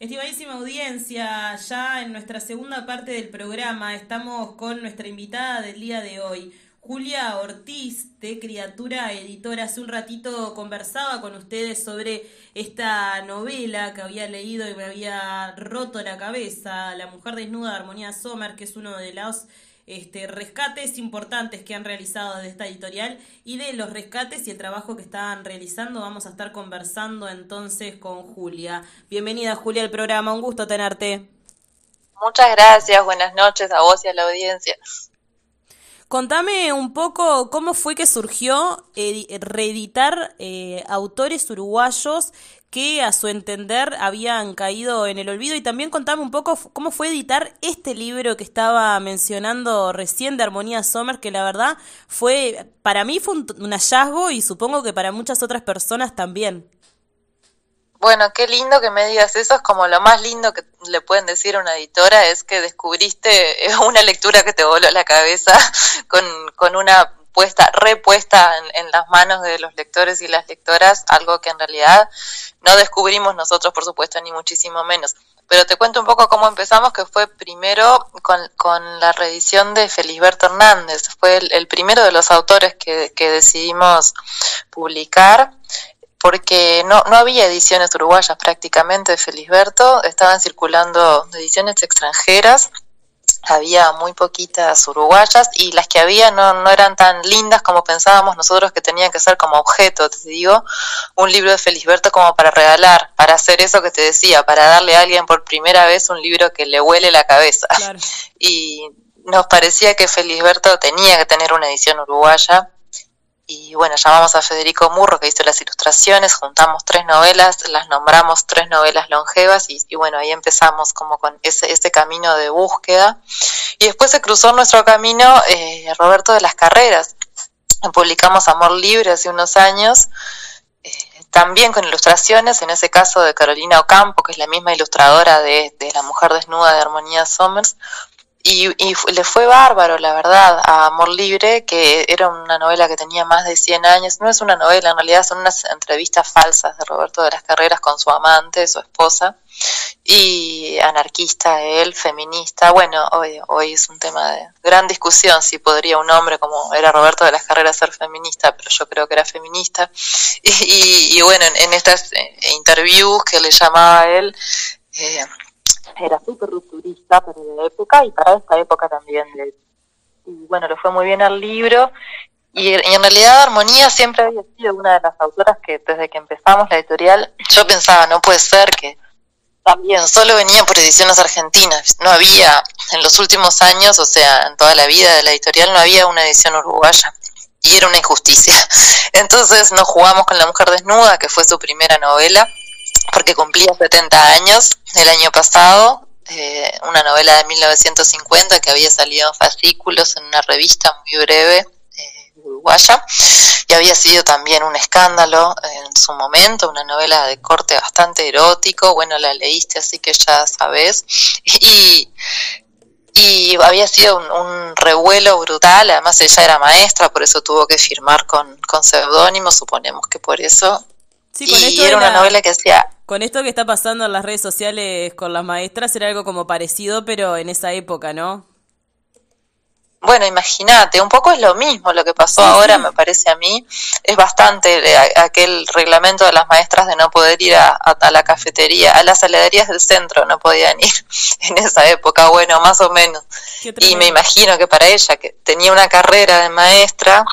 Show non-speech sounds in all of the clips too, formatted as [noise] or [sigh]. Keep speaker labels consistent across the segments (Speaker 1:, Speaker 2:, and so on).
Speaker 1: Estimadísima audiencia, ya en nuestra segunda parte del programa estamos con nuestra invitada del día de hoy, Julia Ortiz, de Criatura Editora. Hace un ratito conversaba con ustedes sobre esta novela que había leído y me había roto la cabeza, La mujer desnuda de Armonía Sommer, que es uno de los este, rescates importantes que han realizado de esta editorial y de los rescates y el trabajo que están realizando. Vamos a estar conversando entonces con Julia. Bienvenida Julia al programa, un gusto tenerte.
Speaker 2: Muchas gracias, buenas noches a vos y a la audiencia.
Speaker 1: Contame un poco cómo fue que surgió reeditar eh, autores uruguayos que a su entender habían caído en el olvido y también contame un poco cómo fue editar este libro que estaba mencionando recién de Armonía Sommer, que la verdad fue, para mí fue un, hallazgo y supongo que para muchas otras personas también.
Speaker 2: Bueno, qué lindo que me digas eso, es como lo más lindo que le pueden decir a una editora, es que descubriste [laughs] una lectura que te voló la cabeza [laughs] con, con una puesta, repuesta en, las manos de los lectores y las lectoras, algo que en realidad no descubrimos nosotros, por supuesto, ni muchísimo menos. Pero te cuento un poco cómo empezamos, que fue primero con, la reedición de Felisberto Hernández. Fue el, primero de los autores que, que decidimos publicar porque no, no había ediciones uruguayas prácticamente de Felisberto, estaban circulando ediciones extranjeras. Había muy poquitas uruguayas y las que había no, no eran tan lindas como pensábamos nosotros que tenían que ser como objeto, te digo, un libro de Felisberto como para regalar, para hacer eso que te decía, para darle a alguien por primera vez un libro que le huele la cabeza. [laughs] Y nos parecía que Felisberto tenía que tener una edición uruguaya y bueno, llamamos a Federico Murro que hizo las ilustraciones, juntamos tres novelas, las nombramos tres novelas longevas y, bueno, ahí empezamos como con ese, ese, camino de búsqueda. Y después se cruzó nuestro camino eh, Roberto de las Carreras. Publicamos Amor Libre hace unos años, eh, también con ilustraciones, en ese caso de Carolina Ocampo, que es la misma ilustradora de, de La Mujer Desnuda de Armonía Somers, y, le fue bárbaro, la verdad, a Amor Libre, que era una novela que tenía más de 100 años. No es una novela, en realidad son unas entrevistas falsas de Roberto de las Carreras con su amante, su esposa, y anarquista él, feminista. Bueno, hoy, hoy es un tema de gran discusión si podría un hombre como era Roberto de las Carreras ser feminista, pero yo creo que era feminista. [laughs] Y, bueno, en, estas eh, interviews que le llamaba a él, eh, era súper rupturista para la época y para esta época también. Y bueno, le fue muy bien al libro. Y, en realidad Armonía siempre había sido una de las autoras que desde que empezamos la editorial, yo pensaba, no puede ser que también solo venía por ediciones argentinas. No había, en los últimos años, o sea, en toda la vida de la editorial, no había una edición uruguaya. Y era una injusticia. [laughs] Entonces nos jugamos con La Mujer Desnuda, que fue su primera novela, porque cumplía 70 años el año pasado, eh, una novela de 1950 que había salido en fascículos en una revista muy breve eh, uruguaya y había sido también un escándalo en su momento, una novela de corte bastante erótico, bueno, la leíste así que ya sabes, y, y había sido un, revuelo brutal, además ella era maestra, por eso tuvo que firmar con, con seudónimo, suponemos que por eso.
Speaker 1: Sí, con y era una novela que hacía con esto que está pasando en las redes sociales con las maestras era algo como parecido, pero en esa época, ¿no?
Speaker 2: Bueno, imagínate, un poco es lo mismo lo que pasó ahora, me parece a mí. Es bastante aquel reglamento de las maestras de no poder ir a, la cafetería, a las heladerías del centro, no podían ir [laughs] en esa época, bueno, más o menos. Y me imagino que para ella, que tenía una carrera de maestra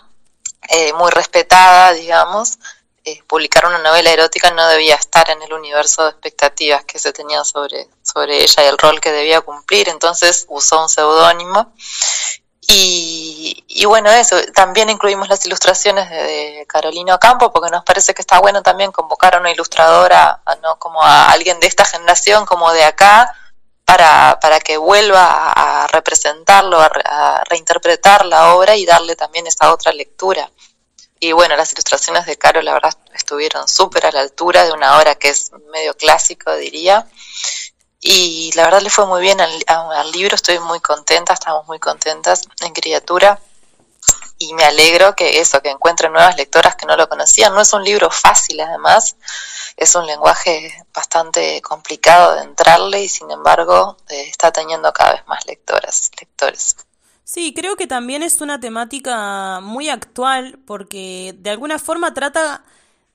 Speaker 2: eh, muy respetada, digamos, eh, publicar una novela erótica no debía estar en el universo de expectativas que se tenía sobre, sobre ella y el rol que debía cumplir, entonces usó un seudónimo. Y, bueno, eso, también incluimos las ilustraciones de, Carolina Campo, porque nos parece que está bueno también convocar a una ilustradora, no como a alguien de esta generación, como de acá, para, para que vuelva a representarlo, a reinterpretar la obra y darle también esa otra lectura. Y bueno, las ilustraciones de Caro, la verdad, estuvieron súper a la altura de una obra que es medio clásico, diría. Y la verdad le fue muy bien al, libro, estoy muy contenta, estamos muy contentas en Criatura. y me alegro que eso, que encuentre nuevas lectoras que no lo conocían. No es un libro fácil además, es un lenguaje bastante complicado de entrarle y sin embargo eh, está teniendo cada vez más lectoras, lectores.
Speaker 1: Sí, creo que también es una temática muy actual porque de alguna forma trata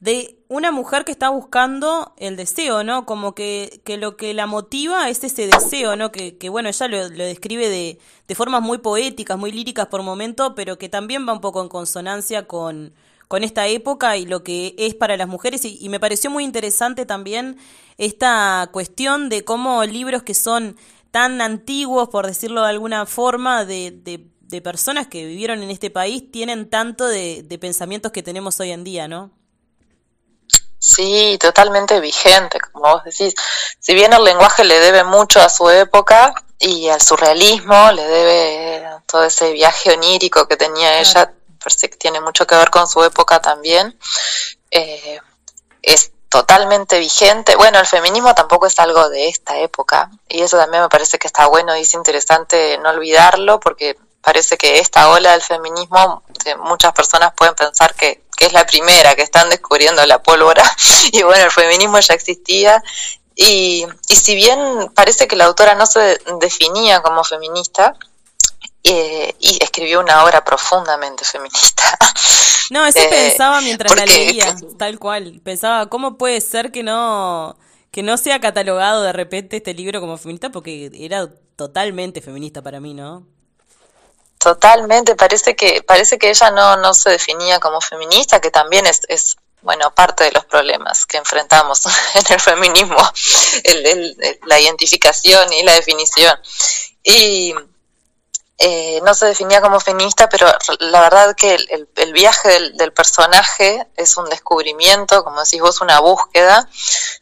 Speaker 1: de una mujer que está buscando el deseo, ¿no? Como que, que lo que la motiva es ese deseo, ¿no? Que, que bueno, ella lo, describe de, de, formas muy poéticas, muy líricas por momento, pero que también va un poco en consonancia con, con esta época y lo que es para las mujeres. Y, y me pareció muy interesante también esta cuestión de cómo libros que son tan antiguos, por decirlo de alguna forma, de, de, de personas que vivieron en este país, tienen tanto de, de pensamientos que tenemos hoy en día, ¿no?
Speaker 2: Sí, totalmente vigente, como vos decís. Si bien el lenguaje le debe mucho a su época y al surrealismo, le debe todo ese viaje onírico que tenía ella, parece que tiene mucho que ver con su época también, eh, es totalmente vigente. Bueno, el feminismo tampoco es algo de esta época y eso también me parece que está bueno y es interesante no olvidarlo porque parece que esta ola del feminismo, muchas personas pueden pensar que que es la primera, que están descubriendo la pólvora, [laughs] y bueno, el feminismo ya existía, y, y si bien parece que la autora no se definía como feminista, eh, y escribió una obra profundamente feminista. [laughs]
Speaker 1: No, eso eh, pensaba mientras la leía, tal cual. Pensaba, ¿cómo puede ser que no, que no sea catalogado de repente este libro como feminista? Porque era totalmente feminista para mí, ¿no?
Speaker 2: Totalmente, parece que, parece que ella no, no se definía como feminista, que también es, es bueno, parte de los problemas que enfrentamos [laughs] en el feminismo, el, el, la identificación y la definición. Y, eh, no se definía como feminista, pero la verdad que el, el viaje del, personaje es un descubrimiento, como decís vos, una búsqueda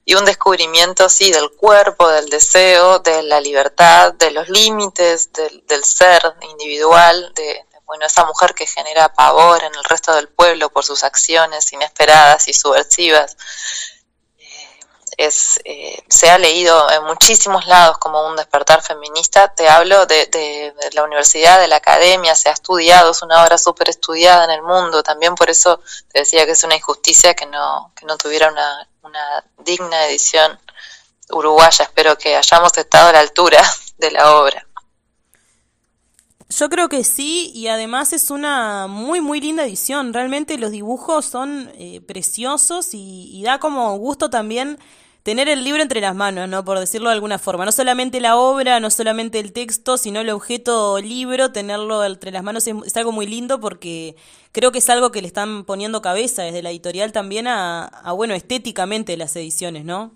Speaker 2: y un descubrimiento, sí, del cuerpo, del deseo, de la libertad, de los límites del, del ser individual, de, bueno, esa mujer que genera pavor en el resto del pueblo por sus acciones inesperadas y subversivas es, eh, se ha leído en muchísimos lados como un despertar feminista. Te hablo de, de, de, la universidad, de la academia, se ha estudiado, es una obra súper estudiada en el mundo. También por eso te decía que es una injusticia que no, que no tuviera una, una digna edición uruguaya. Espero que hayamos estado a la altura [laughs] de la obra.
Speaker 1: Yo creo que sí, y además es una muy, muy linda edición. Realmente los dibujos son eh, preciosos y, y, da como gusto también tener el libro entre las manos, ¿no? Por decirlo de alguna forma. No solamente la obra, no solamente el texto, sino el objeto libro, tenerlo entre las manos es, algo muy lindo porque creo que es algo que le están poniendo cabeza desde la editorial también a, a bueno, estéticamente las ediciones, ¿no?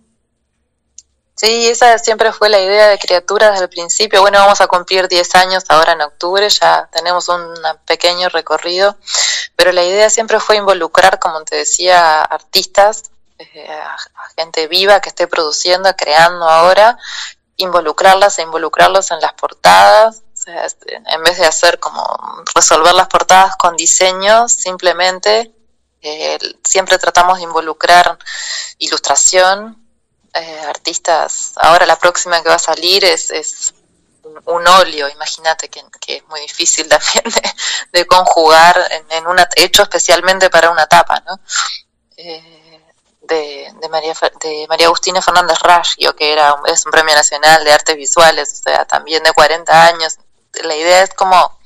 Speaker 2: Sí, esa siempre fue la idea de criatura desde el principio. Bueno, vamos a cumplir 10 años ahora en octubre, ya tenemos un pequeño recorrido, pero la idea siempre fue involucrar, como te decía, artistas eh, a, gente viva que esté produciendo, creando ahora, involucrarlas e involucrarlos en las portadas, o sea, en vez de hacer como resolver las portadas con diseño, simplemente eh, siempre tratamos de involucrar ilustración, eh, artistas, ahora la próxima que va a salir es, es un, óleo, imagínate que, es muy difícil [laughs] también de, de conjugar en, en, una, hecho especialmente para una tapa, ¿no? Eh, de, de, María, de María Agustina Fernández Raggio, que era es un premio nacional de artes visuales, o sea, también de 40 años. La idea es como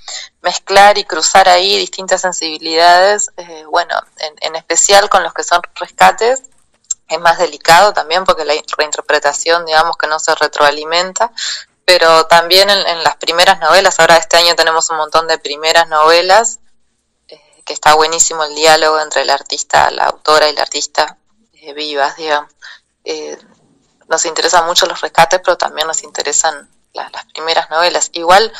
Speaker 2: mezclar y cruzar ahí distintas sensibilidades, eh, bueno, en, en, especial con los que son rescates, es más delicado también porque la reinterpretación, digamos, que no se retroalimenta, pero también en, las primeras novelas, ahora este año tenemos un montón de primeras novelas, eh, que está buenísimo el diálogo entre el artista, la autora y la artista, eh, vivas, digamos. Eh, nos interesan mucho los rescates, pero también nos interesan la, las primeras novelas. Igual,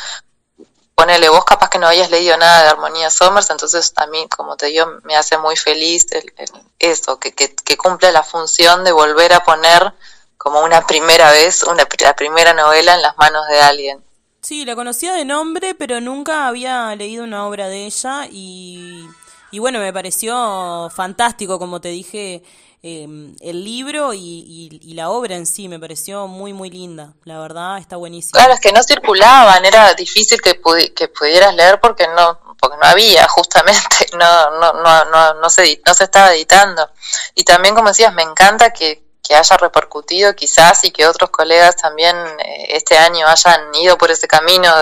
Speaker 2: ponele, vos capaz que no hayas leído nada de Armonía Somers, entonces a como te digo, me hace muy feliz el, el, eso, que, que, cumple la función de volver a poner como una primera vez, una, la primera novela en las manos de alguien.
Speaker 1: Sí, la conocía de nombre, pero nunca había leído una obra de ella y, y bueno, me pareció fantástico, como te dije, eh, el libro y, la obra en sí me pareció muy, muy linda. La verdad, está buenísima.
Speaker 2: Claro, es que no circulaban, era difícil que, pudi que pudieras leer porque no porque no había [laughs] justamente, no, no, no, no, no, se, no se estaba editando. Y también, como decías, me encanta que, haya repercutido quizás y que otros colegas también eh, este año hayan ido por ese camino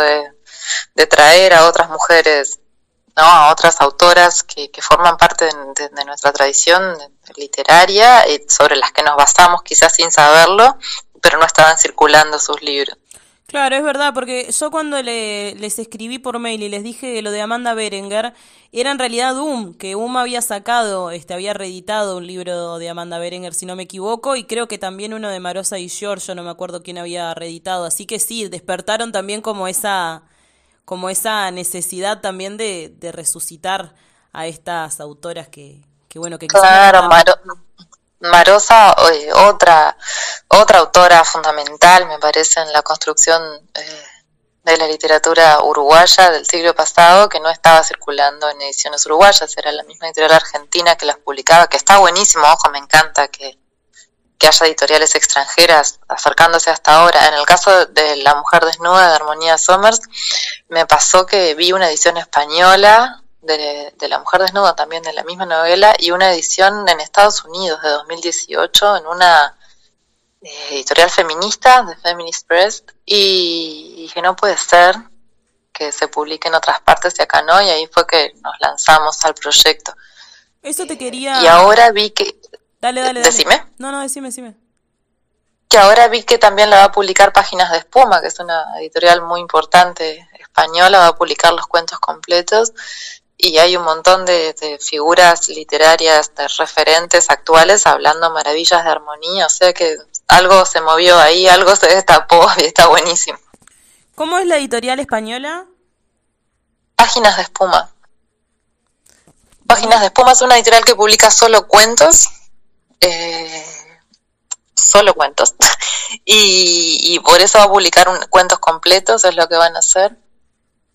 Speaker 2: de traer a otras mujeres, ¿no? a otras autoras que, forman parte de, nuestra tradición literaria y sobre las que nos basamos quizás sin saberlo, pero no estaban circulando sus libros.
Speaker 1: Claro, es verdad, porque yo cuando le, les escribí por mail y les dije lo de Amanda Berenger, era en realidad UM, que UM había sacado, este, había reeditado un libro de Amanda Berenger, si no me equivoco, y creo que también uno de Marosa y George, no me acuerdo quién había reeditado, así que sí, despertaron también como esa, como esa necesidad también de, de resucitar a estas autoras que, que bueno, que
Speaker 2: claro, Marosa, otra, otra autora fundamental, me parece, en la construcción eh, de la literatura uruguaya del siglo pasado, que no estaba circulando en ediciones uruguayas, era la misma editorial argentina que las publicaba, que está buenísimo, ojo, me encanta que, que haya editoriales extranjeras acercándose hasta ahora. En el caso de La Mujer Desnuda de Armonía Somers, me pasó que vi una edición española de, La Mujer Desnuda, también de la misma novela, y una edición en Estados Unidos de 2018 en una eh, editorial feminista, de Feminist Press, y dije, no puede ser que se publique en otras partes y acá no, y ahí fue que nos lanzamos al proyecto.
Speaker 1: Eso te quería...
Speaker 2: Y ahora vi que...
Speaker 1: Dale, dale, dale.
Speaker 2: Decime.
Speaker 1: No, no, decime, decime.
Speaker 2: Que ahora vi que también la va a publicar Páginas de Espuma, que es una editorial muy importante española, va a publicar los cuentos completos y hay un montón de, figuras literarias, de referentes actuales hablando maravillas de armonía, o sea que algo se movió ahí, algo se destapó [laughs] y está buenísimo.
Speaker 1: ¿Cómo es la editorial española?
Speaker 2: Páginas de Espuma. Páginas de Espuma es una editorial que publica solo cuentos, eh, solo cuentos, [laughs] y, por eso va a publicar cuentos completos, es lo que van a hacer.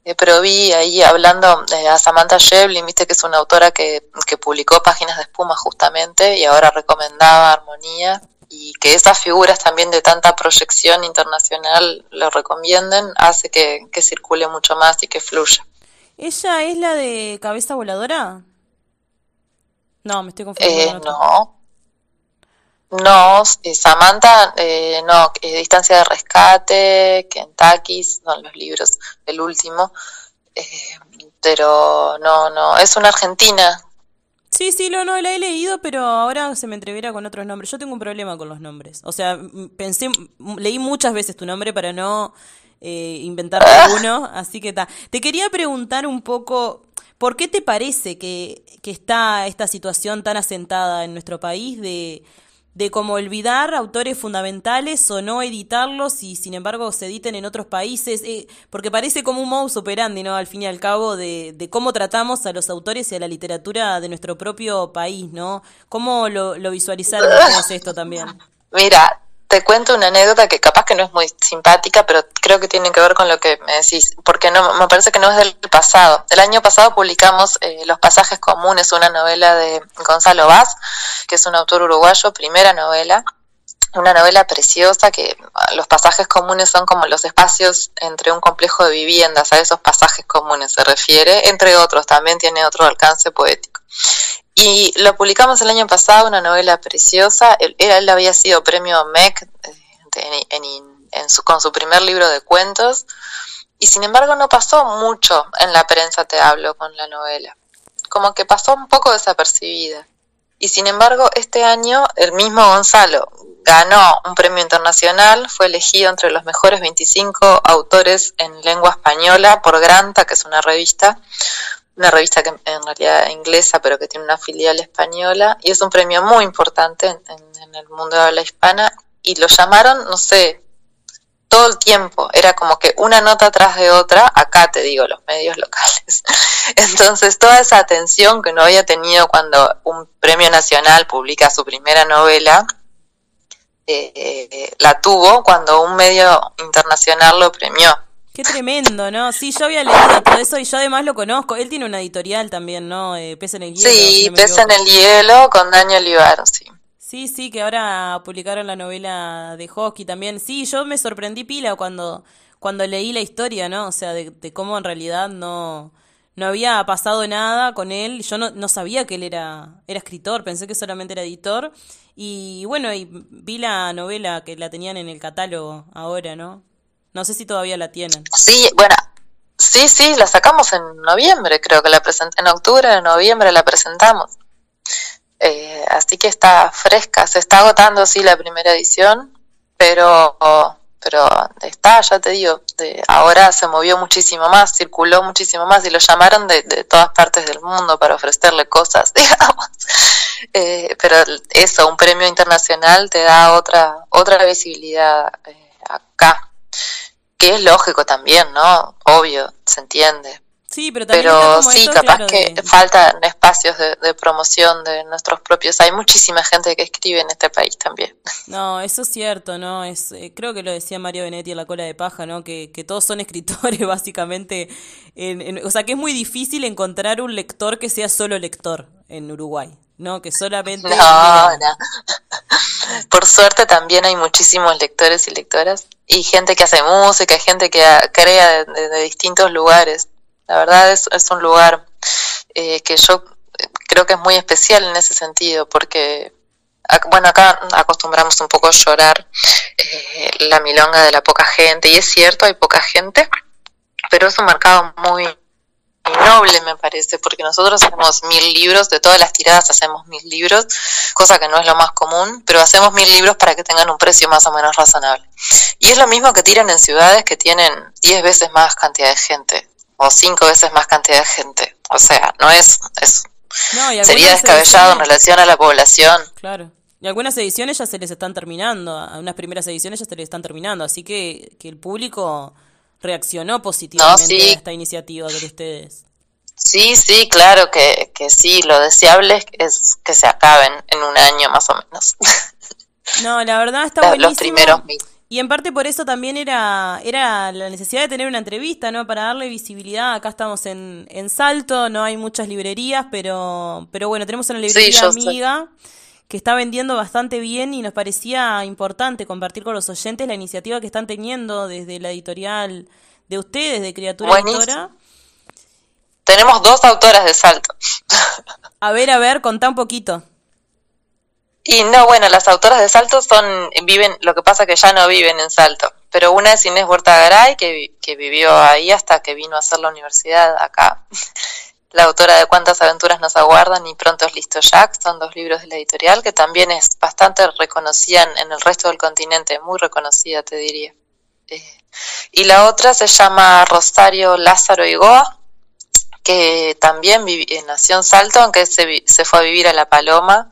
Speaker 2: Eh, pero vi ahí hablando eh, a Samantha Shevlin, viste que es una autora que, que publicó Páginas de Espuma justamente y ahora recomendaba Armonía y que esas figuras también de tanta proyección internacional lo recomienden, hace que, circule mucho más y que fluya.
Speaker 1: ¿Ella es la de cabeza voladora? No, me estoy confundiendo.
Speaker 2: Eh, no, no, eh, Samantha, eh, no, eh, Distancia de Rescate, Kentucky, son los libros, el último, eh, pero no, no, es una argentina.
Speaker 1: Sí, sí, no, no, la he leído, pero ahora se me entreviera con otros nombres. Yo tengo un problema con los nombres. O sea, pensé, leí muchas veces tu nombre para no eh, inventar uno, así que está. Te quería preguntar un poco, ¿por qué te parece que, que está esta situación tan asentada en nuestro país de de cómo olvidar autores fundamentales o no editarlos y sin embargo se editen en otros países, eh, porque parece como un modus operandi, ¿no? Al fin y al cabo, de, de, cómo tratamos a los autores y a la literatura de nuestro propio país, ¿no? ¿Cómo lo, lo visualizaron esto también?
Speaker 2: Mira, te cuento una anécdota que capaz que no es muy simpática, pero creo que tiene que ver con lo que me decís, porque no me parece que no es del pasado. El año pasado publicamos eh, Los pasajes comunes, una novela de Gonzalo Vaz, que es un autor uruguayo, primera novela, una novela preciosa que ah, los pasajes comunes son como los espacios entre un complejo de viviendas, a esos pasajes comunes se refiere, entre otros, también tiene otro alcance poético. Y lo publicamos el año pasado, una novela preciosa. Él, él había sido premio MEC eh, en, su, con su primer libro de cuentos. Y sin embargo no pasó mucho en la prensa, te hablo, con la novela. Como que pasó un poco desapercibida. Y sin embargo, este año el mismo Gonzalo ganó un premio internacional, fue elegido entre los mejores 25 autores en lengua española por Granta, que es una revista, una revista que en realidad es inglesa, pero que tiene una filial española, y es un premio muy importante en, el mundo de habla hispana, y lo llamaron, no sé, todo el tiempo, era como que una nota tras de otra, acá te digo, los medios locales. [laughs] Entonces, toda esa atención que no había tenido cuando un premio nacional publica su primera novela, eh, eh, la tuvo cuando un medio internacional lo premió.
Speaker 1: Qué tremendo, ¿no? Sí, yo había leído todo eso y yo además lo conozco. Él tiene una editorial también, ¿no? Eh, Pesa en el hielo.
Speaker 2: Sí, Pesa en el hielo con Daniel Olivaro, sí.
Speaker 1: Sí, sí, que ahora publicaron la novela de Hosky también. Sí, yo me sorprendí pila cuando, cuando leí la historia, ¿no? O sea, de, cómo en realidad no, no había pasado nada con él. Yo no, no sabía que él era, era escritor, pensé que solamente era editor. Y bueno, y vi la novela que la tenían en el catálogo ahora, ¿no? No sé si todavía la tienen.
Speaker 2: Sí, bueno, sí, sí, la sacamos en noviembre, creo que la presenté, en octubre, en noviembre la presentamos. Eh, así que está fresca, se está agotando, sí, la primera edición, pero pero está, ya te digo, de, ahora se movió muchísimo más, circuló muchísimo más y lo llamaron de, de todas partes del mundo para ofrecerle cosas, [laughs] digamos. Eh, pero eso, un premio internacional te da otra, otra visibilidad eh, acá, que es lógico también, ¿no? Obvio, se entiende.
Speaker 1: Sí, pero, también
Speaker 2: pero sí, capaz que faltan espacios de, promoción de nuestros propios. Hay muchísima gente que escribe en este país también. [laughs]
Speaker 1: No, eso es cierto, ¿no? es eh, Creo que lo decía Mario Benetti en La Cola de Paja, ¿no? Que, que todos son [laughs] escritores, básicamente. En, o sea, que es muy difícil encontrar un lector que sea solo lector en Uruguay, ¿no? Que solamente...
Speaker 2: No, no. Por suerte también hay muchísimos lectores y lectoras. Y gente que hace música, gente que crea de distintos lugares la verdad es, es un lugar eh, que yo creo que es muy especial en ese sentido, porque, bueno, acá acostumbramos un poco a llorar eh, la milonga de la poca gente, y es cierto, hay poca gente, pero es un mercado muy noble me parece, porque nosotros hacemos mil libros, de todas las tiradas hacemos mil libros, cosa que no es lo más común, pero hacemos mil libros para que tengan un precio más o menos razonable. Y es lo mismo que tiran en ciudades que tienen diez veces más cantidad de gente o cinco veces más cantidad de gente. O sea, no es... es sería descabellado en relación a la población.
Speaker 1: Claro. Y algunas ediciones ya se les están terminando, a unas primeras ediciones ya se les están terminando, así que, que el público reaccionó positivamente a esta iniciativa de ustedes.
Speaker 2: Sí, sí, claro que, que sí, lo deseable es que se acaben en un año más o menos. [laughs]
Speaker 1: No, la verdad está [laughs] buenísimo. Los primeros y en parte por eso también era, era la necesidad de tener una entrevista, ¿no? Para darle visibilidad. Acá estamos en, en Salto, no hay muchas librerías, pero, pero bueno, tenemos una librería amiga que está vendiendo bastante bien y nos parecía importante compartir con los oyentes la iniciativa que están teniendo desde la editorial de ustedes, de Criatura Editora.
Speaker 2: Tenemos dos autoras de Salto. [laughs]
Speaker 1: A ver, a ver, contá un poquito.
Speaker 2: Y no, bueno, las autoras de Salto son, viven, lo que pasa que ya no viven en Salto, pero una es Inés Huerta Garay, que, que vivió ahí hasta que vino a hacer la universidad acá. La autora de Cuántas aventuras nos aguardan y Pronto es listo Jack, son dos libros de la editorial que también es bastante reconocida en el resto del continente, muy reconocida te diría. Eh, y la otra se llama Rosario Lázaro Igoa, que también nació en Salto, aunque se, se fue a vivir a La Paloma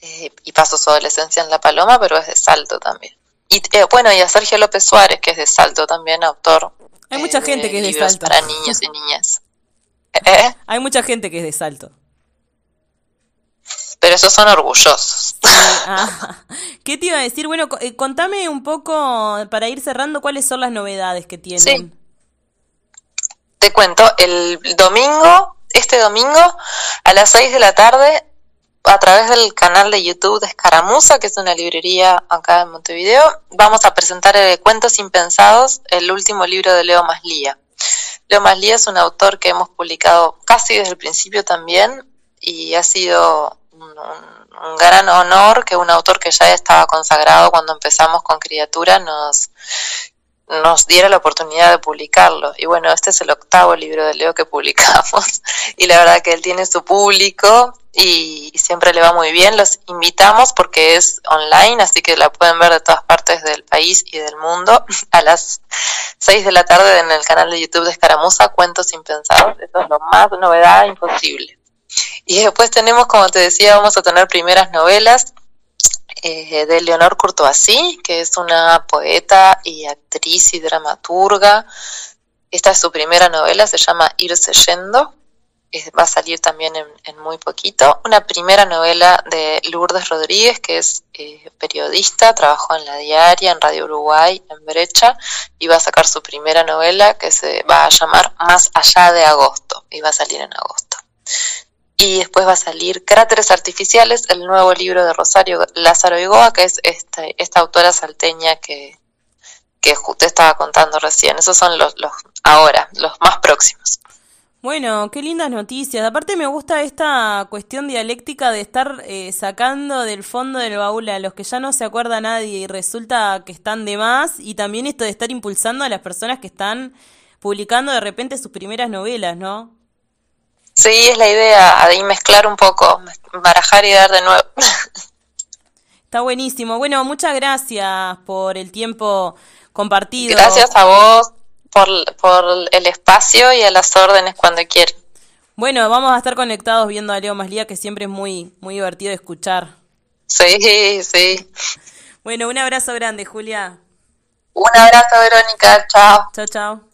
Speaker 2: eh, y pasó su adolescencia en La Paloma, pero es de Salto también. Y eh, bueno, y a Sergio López Suárez, que es de Salto también, autor.
Speaker 1: Hay mucha gente que es de Salto.
Speaker 2: Para niños y niñas.
Speaker 1: ¿Eh? [laughs] Hay mucha gente que es de Salto.
Speaker 2: Pero esos son orgullosos. [laughs]
Speaker 1: Ah, ¿Qué te iba a decir? Bueno, contame un poco, para ir cerrando, cuáles son las novedades que tienen. Sí.
Speaker 2: Te cuento, el domingo, este domingo, a las 6 de la tarde, a través del canal de YouTube de Escaramuza, que es una librería acá en Montevideo, vamos a presentar el Cuentos Impensados, el último libro de Leo Maslía. Leo Maslía es un autor que hemos publicado casi desde el principio también y ha sido un, gran honor que un autor que ya estaba consagrado cuando empezamos con Criatura nos, nos diera la oportunidad de publicarlo. Y bueno, este es el octavo libro de Leo que publicamos [laughs] y la verdad que él tiene su público y siempre le va muy bien. Los invitamos porque es online, así que la pueden ver de todas partes del país y del mundo [laughs] a las 6 de la tarde en el canal de YouTube de Escaramuza, Cuentos Impensados. Eso es lo más novedad imposible. Y después tenemos, como te decía, vamos a tener primeras novelas eh, de Leonor Courtoisy, que es una poeta y actriz y dramaturga. Esta es su primera novela, se llama Irse Yendo va a salir también en, muy poquito. Una primera novela de Lourdes Rodríguez, que es eh, periodista, trabajó en La Diaria, en Radio Uruguay, en Brecha, y va a sacar su primera novela que se va a llamar Más allá de agosto, y va a salir en agosto. Y después va a salir Cráteres Artificiales, el nuevo libro de Rosario Lázaro Igoa, que es este, esta autora salteña que, que usted estaba contando recién. Esos son los, los ahora, los más próximos.
Speaker 1: Bueno, qué lindas noticias. Aparte me gusta esta cuestión dialéctica de estar eh, sacando del fondo del baúl a los que ya no se acuerda nadie y resulta que están de más y también esto de estar impulsando a las personas que están publicando de repente sus primeras novelas, ¿no?
Speaker 2: Sí, es la idea, de mezclar un poco, barajar y dar de nuevo.
Speaker 1: Está buenísimo. Bueno, muchas gracias por el tiempo compartido.
Speaker 2: Gracias a vos por, por el espacio y a las órdenes cuando quieras.
Speaker 1: Bueno, vamos a estar conectados viendo a Leo Maslía, que siempre es muy, muy divertido escuchar.
Speaker 2: Sí, sí.
Speaker 1: Bueno, un abrazo grande, Julia.
Speaker 2: Un abrazo, Verónica. Chao.
Speaker 1: Chao, chao.